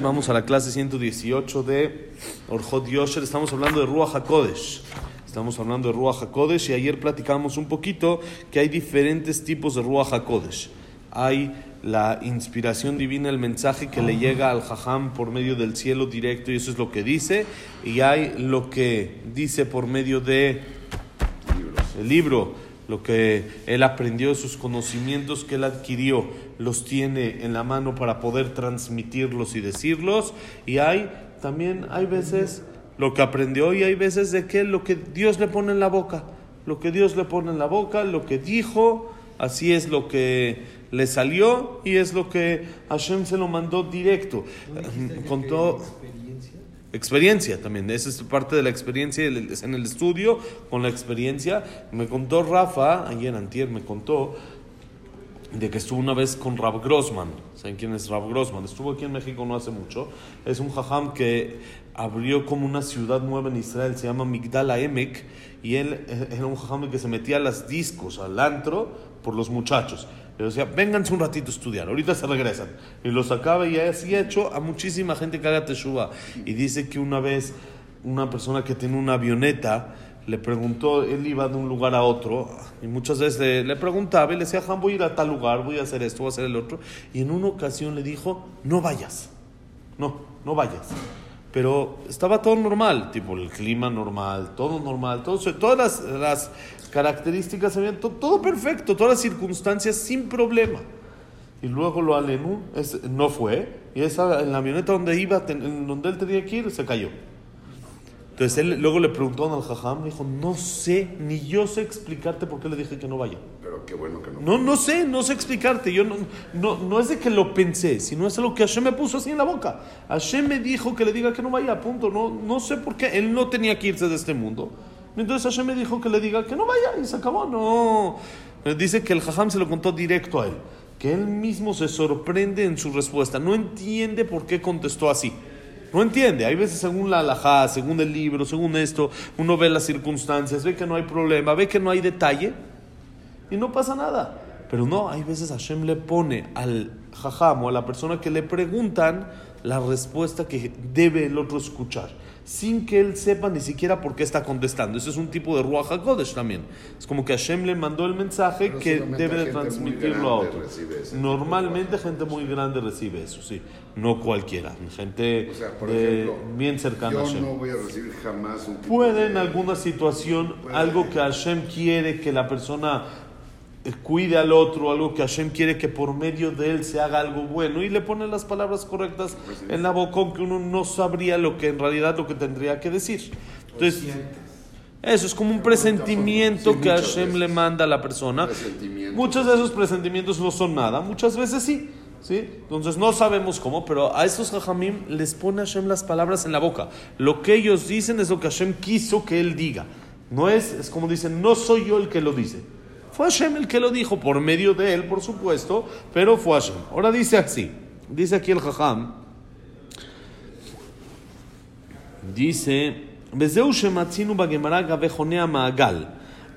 Vamos a la clase 118 de Orjot Yosher. Estamos hablando de Ruach HaKodesh. Estamos hablando de Ruach HaKodesh y ayer platicamos un poquito que hay diferentes tipos de Ruach HaKodesh. Hay la inspiración divina, el mensaje que le llega al Jajam por medio del cielo directo y eso es lo que dice. Y hay lo que dice por medio de el libro lo que él aprendió, sus conocimientos que él adquirió, los tiene en la mano para poder transmitirlos y decirlos. Y hay también, hay veces lo que aprendió y hay veces de que lo que Dios le pone en la boca, lo que Dios le pone en la boca, lo que dijo, así es lo que le salió y es lo que Hashem se lo mandó directo. Contó experiencia también. Esa es parte de la experiencia en el estudio, con la experiencia. Me contó Rafa, ayer antier me contó de que estuvo una vez con Rav Grossman. ¿Saben quién es Rav Grossman? Estuvo aquí en México no hace mucho. Es un jajam que abrió como una ciudad nueva en Israel, se llama Migdal Emek, y él eh, era un jajam que se metía a las discos, al antro, por los muchachos. Le decía, vénganse un ratito a estudiar, ahorita se regresan. Y lo sacaba y así ha hecho a muchísima gente que haga teshuva. Y dice que una vez una persona que tiene una avioneta le preguntó, él iba de un lugar a otro, y muchas veces le, preguntaba y le decía, voy a ir a tal lugar, voy a hacer esto, voy a hacer el otro. Y en una ocasión le dijo, no vayas, no, no vayas. Pero estaba todo normal, tipo el clima normal, todo normal, todo, todas las, las características, todo, todo perfecto, todas las circunstancias sin problema. Y luego lo alenú, no fue, y esa, en la avioneta donde iba, en donde él tenía que ir, se cayó. Entonces él luego le preguntó al jajam, dijo, no sé, ni yo sé explicarte por qué le dije que no vaya. Pero qué bueno que no. No, no sé, no sé explicarte. Yo no, no, no es de que lo pensé, sino es algo que Hashem me puso así en la boca. Hashem me dijo que le diga que no vaya, punto. No, no sé por qué. Él no tenía que irse de este mundo. Entonces Hashem me dijo que le diga que no vaya y se acabó. No. Dice que el jajam se lo contó directo a él. Que él mismo se sorprende en su respuesta. No entiende por qué contestó así. No entiende. Hay veces según la alajá, según el libro, según esto, uno ve las circunstancias, ve que no hay problema, ve que no hay detalle y no pasa nada. Pero no, hay veces Hashem le pone al jajam o a la persona que le preguntan la respuesta que debe el otro escuchar sin que él sepa ni siquiera por qué está contestando. Ese es un tipo de Ruach HaKodesh también. Es como que Hashem le mandó el mensaje que debe de transmitirlo a otro. Normalmente gente muy grande recibe eso, sí. No cualquiera. Gente bien cercana a Hashem. no voy a recibir jamás un Puede en alguna situación, algo que Hashem quiere que la persona cuide al otro, algo que Hashem quiere que por medio de él se haga algo bueno y le pone las palabras correctas en la boca aunque uno no sabría lo que en realidad lo que tendría que decir. Entonces, eso es como un presentimiento que Hashem le manda a la persona. Muchos de esos presentimientos no son nada, muchas veces sí. ¿Sí? Entonces no sabemos cómo, pero a esos hajamim les pone Hashem las palabras en la boca. Lo que ellos dicen es lo que Hashem quiso que él diga. No es, es como dicen, no soy yo el que lo dice. Fue Hashem el que lo dijo, por medio de él, por supuesto, pero fue Hashem. Ahora dice así, dice aquí el Jajam, dice, וזהו שמצאנו בגמרא גבי חוני המעגל,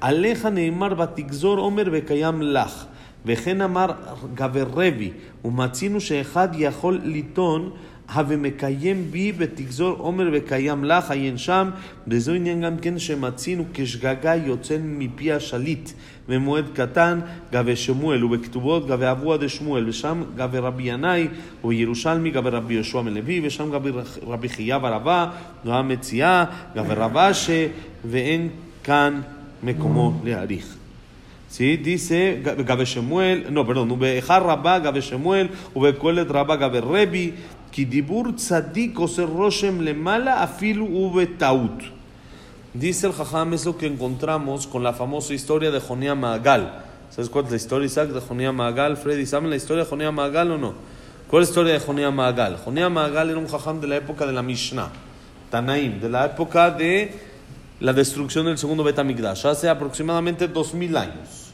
עליך נאמר ותגזור עומר וקיים לך, וכן אמר גבי רבי, ומצינו שאחד יכול לטעון המקיים בי ותגזור עומר וקיים לך, עיין שם, וזו עניין גם כן שמצינו כשגגה יוצא מפי השליט במועד קטן, גבי שמואל, ובכתובות גבי אבוה דשמואל, ושם גבי רבי ינאי, ובירושלמי גבי רבי יהושע מלוי, ושם גבי רבי חייא ורבה, גבי מציאה, גבי רבה ש... ואין כאן מקומו להעריך. ¿sí? Dice Gabe Shemuel, no, perdón, Ubejar Rabá, Gabe Shemuel, Ubekolet Rabá, Gabe Rebi, Kidibur Tzadik Oser Roshem Lemala, Afilu Ube Taut. Dice el Jajam, es lo que encontramos con la famosa historia de Jonía Magal. ¿Sabes cuál es la historia, de Jonía Magal? Freddy, ¿saben la historia de Jonía Magal o no? ¿Cuál es la historia de Jonía Magal? Jonía Magal era un Jajam de la época de la Mishnah, Tanaim, de la época de la destrucción del segundo Betamigdash, hace aproximadamente dos mil años.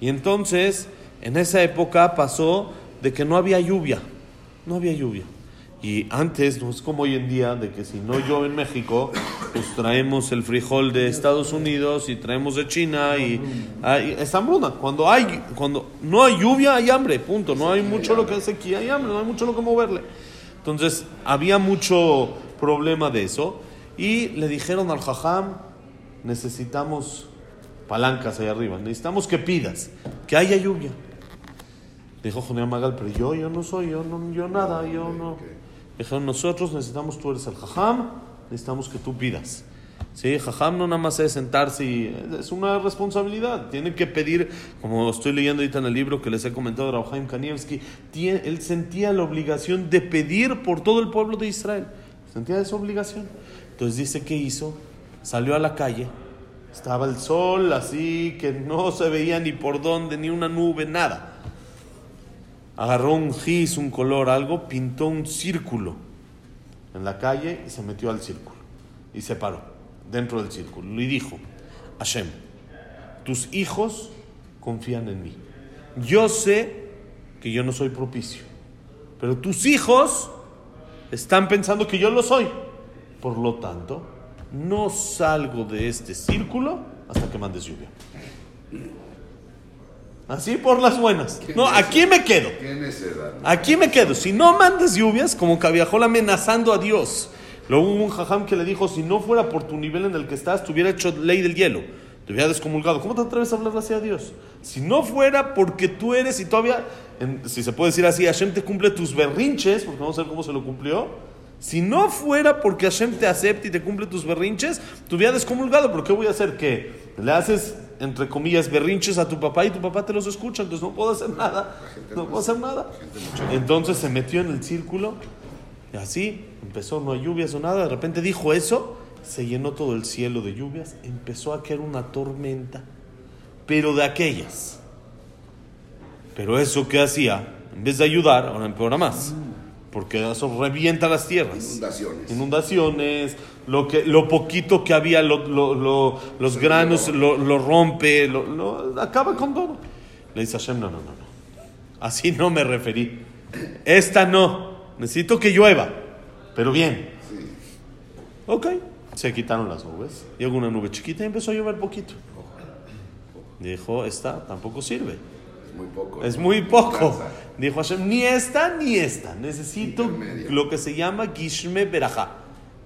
Y entonces, en esa época pasó de que no había lluvia, no había lluvia. Y antes, no es como hoy en día, de que si no llueve en México, pues traemos el frijol de Estados Unidos y traemos de China y hay, es hambruna. Cuando hay, cuando no hay lluvia hay hambre, punto. No hay mucho lo que hacer aquí, hay hambre, no hay mucho lo que moverle. Entonces había mucho problema de eso y le dijeron al jajam, necesitamos palancas ahí arriba, necesitamos que pidas, que haya lluvia. Dijo Jonía Magal, pero yo, yo no soy, yo no, yo nada, yo no. Dijeron, nosotros necesitamos, tú eres el jajam, necesitamos que tú pidas. Sí, jajam no nada más es sentarse y es una responsabilidad. Tiene que pedir, como estoy leyendo ahorita en el libro que les he comentado de Raúl Kanievski, él sentía la obligación de pedir por todo el pueblo de Israel. Sentía esa obligación. Entonces dice que hizo, salió a la calle, estaba el sol así que no se veía ni por dónde, ni una nube, nada agarró un gis, un color, algo, pintó un círculo en la calle y se metió al círculo. Y se paró dentro del círculo y dijo, Hashem, tus hijos confían en mí. Yo sé que yo no soy propicio, pero tus hijos están pensando que yo lo soy. Por lo tanto, no salgo de este círculo hasta que mandes lluvia. Así por las buenas. No, aquí me quedo. Aquí me quedo. Si no mandas lluvias, como Cabiajol amenazando a Dios. Luego hubo un jajam que le dijo, si no fuera por tu nivel en el que estás, te hubiera hecho ley del hielo. Te hubiera descomulgado. ¿Cómo te atreves a hablar así a Dios? Si no fuera porque tú eres y todavía, si se puede decir así, Hashem te cumple tus berrinches, porque vamos a ver cómo se lo cumplió. Si no fuera porque Hashem te acepta y te cumple tus berrinches, te hubiera descomulgado. ¿Pero qué voy a hacer? ¿Qué? ¿Le haces entre comillas, berrinches a tu papá y tu papá te los escucha, entonces no puedo hacer nada, no puedo hacer nada. Entonces se metió en el círculo y así empezó, no hay lluvias o nada, de repente dijo eso, se llenó todo el cielo de lluvias, empezó a caer una tormenta, pero de aquellas. Pero eso que hacía, en vez de ayudar, ahora empeora más porque eso revienta las tierras. Inundaciones. Inundaciones, lo, que, lo poquito que había, los granos lo, rompe, lo, acaba con todo. Le dice Hashem, no, no, no, no. Así no me referí. Esta no. Necesito que llueva, pero bien. Sí. Ok. Se quitaron las nubes. Llegó una nube chiquita y empezó a llover poquito. Dijo, esta tampoco sirve. Es muy poco. Es muy poco. Dijo Hashem, ni esta ni esta. Necesito lo que se llama Gishme Berajá.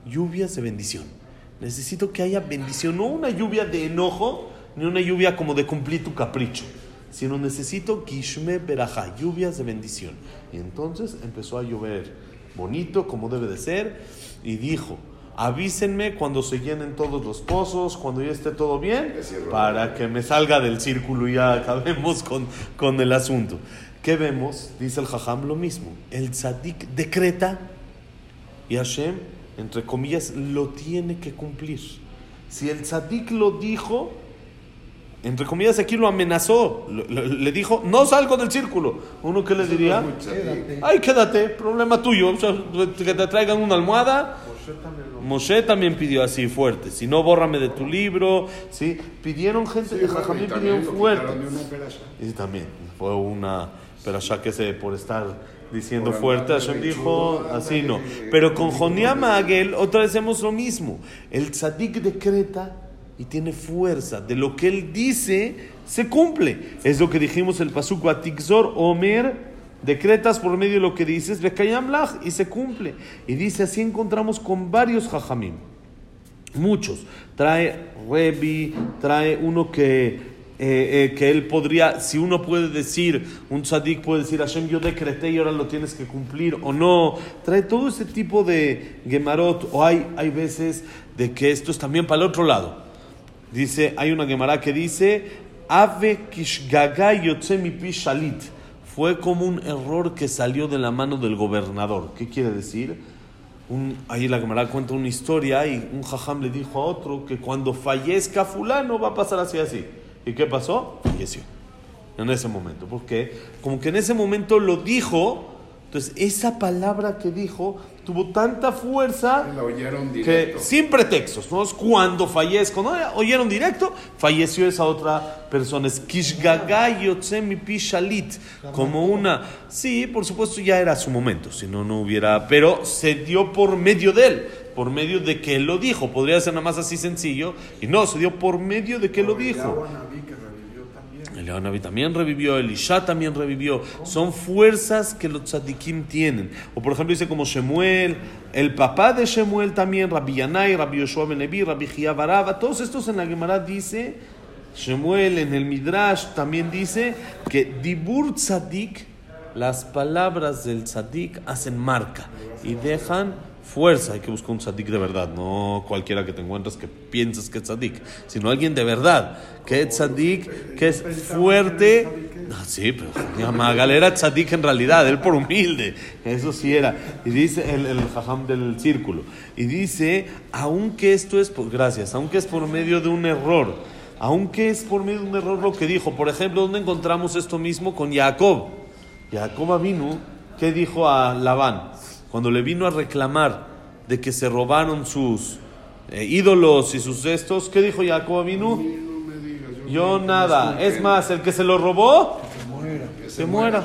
Lluvias de bendición. Necesito que haya bendición. No una lluvia de enojo, ni una lluvia como de cumplir tu capricho. Sino necesito Gishme Berajá. Lluvias de bendición. Y entonces empezó a llover bonito, como debe de ser. Y dijo, avísenme cuando se llenen todos los pozos, cuando ya esté todo bien, para que me salga del círculo y ya acabemos con, con el asunto. ¿Qué vemos? Dice el Jajam lo mismo. El tzadik decreta y Hashem, entre comillas, lo tiene que cumplir. Si el tzadik lo dijo, entre comillas aquí lo amenazó, le dijo, no salgo del círculo. Uno que le diría, ay, quédate, problema tuyo, que te traigan una almohada. Moshe también pidió así fuerte, si no, bórrame de tu libro. ¿sí? Pidieron gente, de Jajamín pidieron fuerte. Y también fue una pero ya que se por estar diciendo fuerte, Hashem dijo así no. Pero con Joniam Agel otra vez hacemos lo mismo. El tzadik decreta y tiene fuerza. De lo que él dice, se cumple. Es lo que dijimos el pasuk Atikzor Omer. Decretas por medio de lo que dices, y se cumple. Y dice, así encontramos con varios jajamim. Muchos. Trae Rebi, trae uno que eh, eh, que él podría, si uno puede decir, un tzadik puede decir, Hashem, yo decreté y ahora lo tienes que cumplir, o no, trae todo ese tipo de gemarot, o hay, hay veces de que esto es también para el otro lado. Dice, hay una gemara que dice, Ave kishgaga mi shalit. Fue como un error que salió de la mano del gobernador. ¿Qué quiere decir? Ahí la Gemara cuenta una historia y un jajam le dijo a otro que cuando fallezca fulano va a pasar así así. ¿Y qué pasó? Falleció. En ese momento. Porque como que en ese momento lo dijo, entonces esa palabra que dijo tuvo tanta fuerza que sin pretextos, ¿no? Cuando fallezco, ¿no? Oyeron directo, falleció esa otra persona. Es Pishalit, como una... Sí, por supuesto ya era su momento, si no, no hubiera... Pero se dio por medio de él. por medio de que él lo dijo. Podría ser nada más así sencillo. Y no, se dio por medio de que él lo dijo. Eliyahu Naví también revivió, Elisha también revivió. Son fuerzas que los tzadikim tienen. O por ejemplo dice como Shemuel, el papá de Shemuel también, Rabbi Yanai, Rabbi Yoshua Benevi, Rabbi Baraba. Todos estos en la Gemara dice, Shemuel en el Midrash también dice que Dibur Tzadik, las palabras del Tzadik hacen marca y dejan fuerza. Hay que buscar un tzadik de verdad, no cualquiera que te encuentres que pienses que es tzadik, sino alguien de verdad, que es tzadik, que es fuerte. Ah, sí, pero Magal era tzadik en realidad, él por humilde, eso sí era. Y dice el, el jajam del círculo, y dice, aunque esto es por, gracias, aunque es por medio de un error, aunque es por medio de un error lo que dijo, por ejemplo, ¿dónde encontramos esto mismo con Jacob? Jacob vino, ¿qué dijo a Labán? Cuando le vino a reclamar de que se robaron sus eh, ídolos y sus cestos, ¿qué dijo Jacob vino? Yo nada. Es más, el que se lo robó, se muera.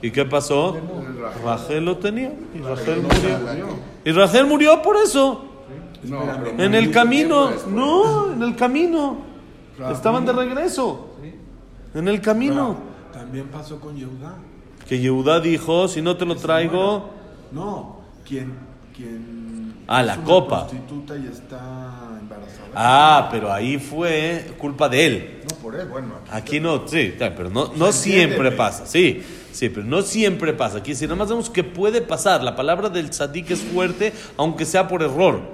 ¿Y qué pasó? Rachel lo tenía y Rachel murió. Y Rachel murió por eso. En el camino, no, en el camino. Estaban de regreso. En el camino. También pasó con Yehuda. Que Yehuda dijo, si no te lo traigo... No, quien, quien Ah, la copa. prostituta y está embarazada. Ah, pero ahí fue culpa de él. No, por él, bueno. Aquí no, sí, pero no, no siempre pasa, sí, sí, pero no siempre pasa. Aquí si nada más vemos que puede pasar. La palabra del tzadik es fuerte, aunque sea por error.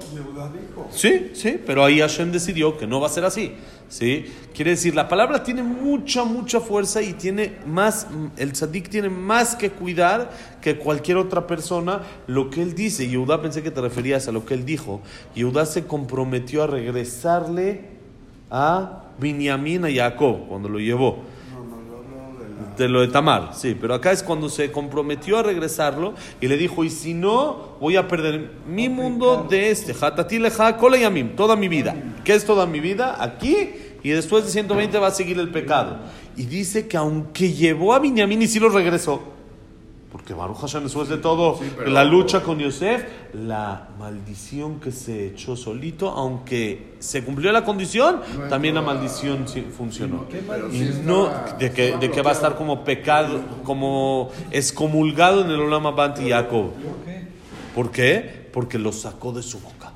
Sí, sí, pero ahí Hashem decidió que no va a ser así. ¿Sí? Quiere decir, la palabra tiene mucha, mucha fuerza y tiene más, el tzadik tiene más que cuidar que cualquier otra persona lo que él dice. Yehuda pensé que te referías a lo que él dijo. Yehuda se comprometió a regresarle a Binyamin, a Jacob, cuando lo llevó. No, no, yo hablo de lo de Tamar, sí, pero acá es cuando se comprometió a regresarlo y le dijo, y si no, voy a perder mi mundo de este, yamim, toda mi vida. ¿Qué es toda mi vida? Aquí, y después de 120 va a seguir el pecado. Y dice que aunque llevó a Binyamin y sí lo regresó, porque Baruch Hashem después de todo, Sí, pero- la lucha con Yosef, la maldición que se echó solito, aunque se cumplió la condición, No también la maldición funcionó. Y no, de que, de que va a estar como pecado, como excomulgado en el Olam Banti Jacob. ¿Por qué? ¿Por qué? Porque lo sacó de su boca.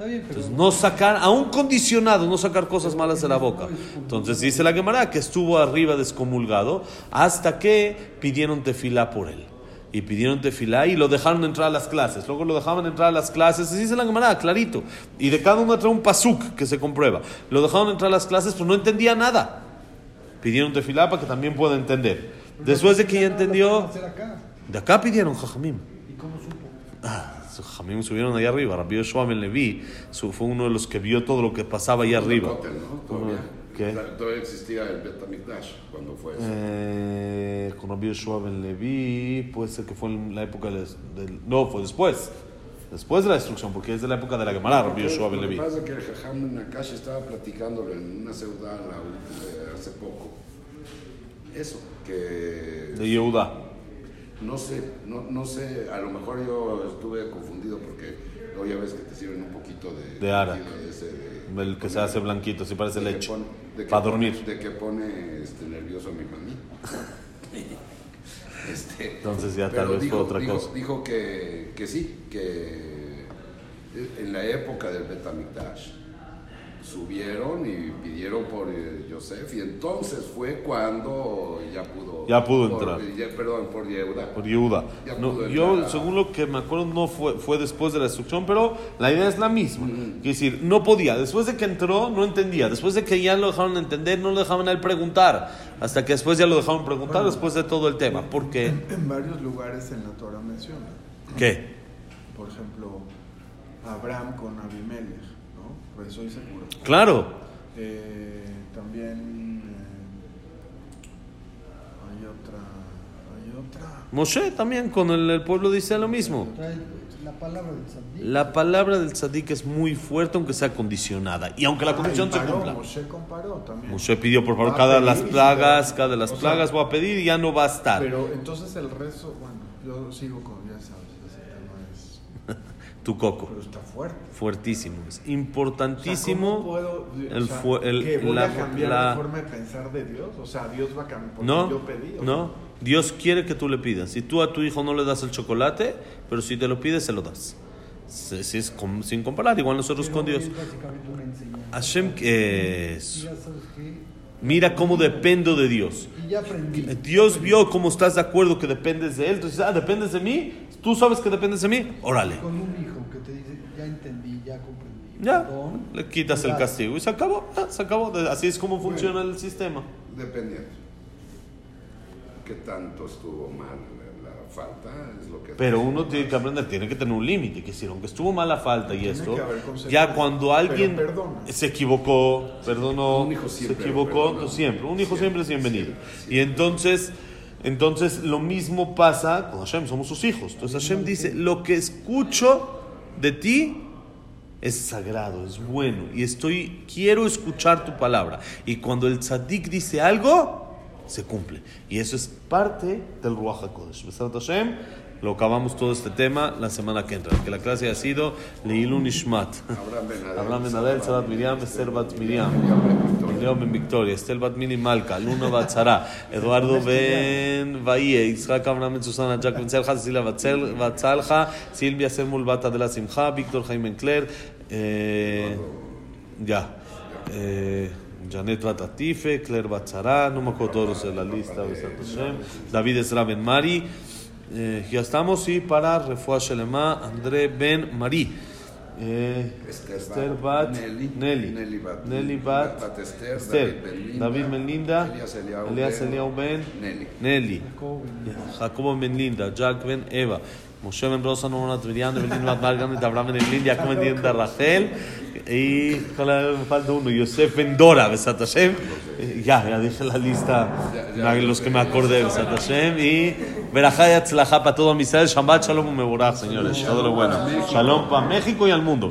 Entonces, no sacar, aún condicionado, no sacar cosas malas de la boca. Entonces dice la Gemara que estuvo arriba de excomulgado hasta que pidieron tefilá por él. Y pidieron tefilá y lo dejaron entrar a las clases. Luego lo dejaban entrar a las clases. Y dice la Gemara, clarito. Y de cada uno trae un pasuk que se comprueba. Lo dejaron entrar a las clases, pero no entendía nada. Pidieron tefilá para que también pueda entender. Después de que ya entendió, de acá pidieron jajamim. ¿Y cómo supo? Ah, sus Jamim subieron allá arriba. Rabbi Yoshua Ben Levi fue uno de los que vio todo lo que pasaba allá arriba. Todavía. Existía el Betamikdash cuando fue eso. Eh, con Rabbi Yoshua Ben Levi, puede ser que fue en la época del, del- No, fue después. Después de la destrucción, porque es de la época de la Gemara, Rabbi Yoshua Ben Lo que Levi. pasa es que el Jajam Nakash estaba platicándolo en una ciudad la última- hace poco. Eso, que De Yehuda. no sé, no, no sé, a lo mejor yo estuve confundido porque luego ya ves que te sirven un poquito de... De ara. de ese de- El que se hace blanquito, si parece leche. Para dormir. De que pone este, nervioso a mi mami. Este, Entonces ya tal vez dijo, fue otra dijo- cosa. Dijo que, que sí, que en la época del Betamikdash subieron y pidieron por eh, Yosef y entonces fue cuando ya pudo... Ya pudo por- entrar. ya- perdón, por Yehuda. Por Yehuda. Ya No, pudo yo, según lo que me acuerdo, no fue, fue después de la destrucción, pero la idea es la misma. Es decir, no podía. Después de que entró, no entendía. Después de que ya lo dejaron entender, no lo dejaban a él preguntar. Hasta que después ya lo dejaron preguntar, después de todo el tema. ¿Por qué? En, en varios lugares en la Torah menciona. ¿Qué? Por ejemplo, Abraham con Abimelech, Pues soy seguro. Claro. Eh, también eh, hay otra, hay otra. Moshe también con el, el pueblo dice lo mismo. Trae la palabra del Sadí. La palabra del tzadik es muy fuerte aunque sea condicionada. Y aunque la condición Ah, se y paró, cumpla. Moshe comparó también. Moshe pidió por favor cada de las plagas, cada de las o sea, plagas voy a pedir y ya no va a estar. Pero entonces el rezo, bueno, yo sigo con, ya sabes. Tu coco. Pero está fuerte. Fuertísimo. Es O sea, importantísimo. ¿cómo puedo, o el sea, fu- el- ¿qué, voy la- a cambiar la- la forma de pensar de Dios? O sea, Dios va a cambiar porque No, yo pedí. ¿o no. Dios quiere que tú le pidas. Si tú a tu hijo no le das el chocolate, pero si te lo pides, se lo das. Si si es com- sin comparar, igual nosotros Pero con Dios. Es básicamente una enseñanza. Hashem, que es- Y ya sabes que. Mira cómo dependo de Dios. Y ya aprendí. Dios vio cómo estás de acuerdo que dependes de Él. Entonces, ah, dependes de mí. Tú sabes que dependes de mí. Órale. Con un hijo que te dice, ya entendí, ya comprendí. Ya. Perdón, Le quitas el castigo y se acabó. Ah, se acabó. Así es como funciona el sistema. Dependiendo. ¿Qué tanto estuvo mal la falta? Es lo que Pero uno tiene que aprender, tiene que tener un límite. Que si aunque estuvo mala falta y Tiene esto, ya cuando alguien se equivocó, perdonó, Un hijo se equivocó, siempre, un hijo siempre, es bienvenido. Y entonces, entonces lo mismo pasa con Hashem, somos sus hijos. Entonces Hashem dice, lo que escucho de ti es sagrado, es bueno y estoy quiero escuchar tu palabra. Y cuando el tzadik dice algo, se cumple. Y eso es parte del Ruach HaKodesh. Lo acabamos todo este tema la semana que entra. Que la clase ha sido Leilun Ishmat. Abraham Ben Adel, Abraham Ben Adel, Sarat Miriam, Esther Bat Miriam. Leo Ben Victoria, Estel Bat Mini Malca, Luna Bat Sara, Eduardo Ben Valle, Isaac Abraham Ben Susana, Jack Ben Selja, Cecilia Batzel- Batzalja, Silvia Semul Bata de la Simja, Víctor Jaime Cler, eh, ya, eh, Janet Batatife, Claire Batzara, no me acuerdo todos de la lista, Besat Hashem, David Ezra Ben Mari, eh, ya estamos, y para Refuah Shelema, André Ben Mari. Eh, Esther Bat, Nelly, Nelly. Nelly Bat- Nelly Bat Bat Esther, Esther, David Ben David Linda, Ben Nelly. Nelly. Jacob, Jacobo Ben Linda Jack Ben Eva Moshe Ben Rosa Norman Miriam Evelyn Bat Margaret Abraham Ben Elin Jacob Ben Linda Rachel y ojalá me falta uno Yosef Ben Dora Besat Hashem. Eh, ya ya dije la lista los que me acordé Besat Hashem y Berajá y Atzlajá para todo Israel Shabbat Shalom Meborach señores. Todo lo bueno. Shalom para México y al mundo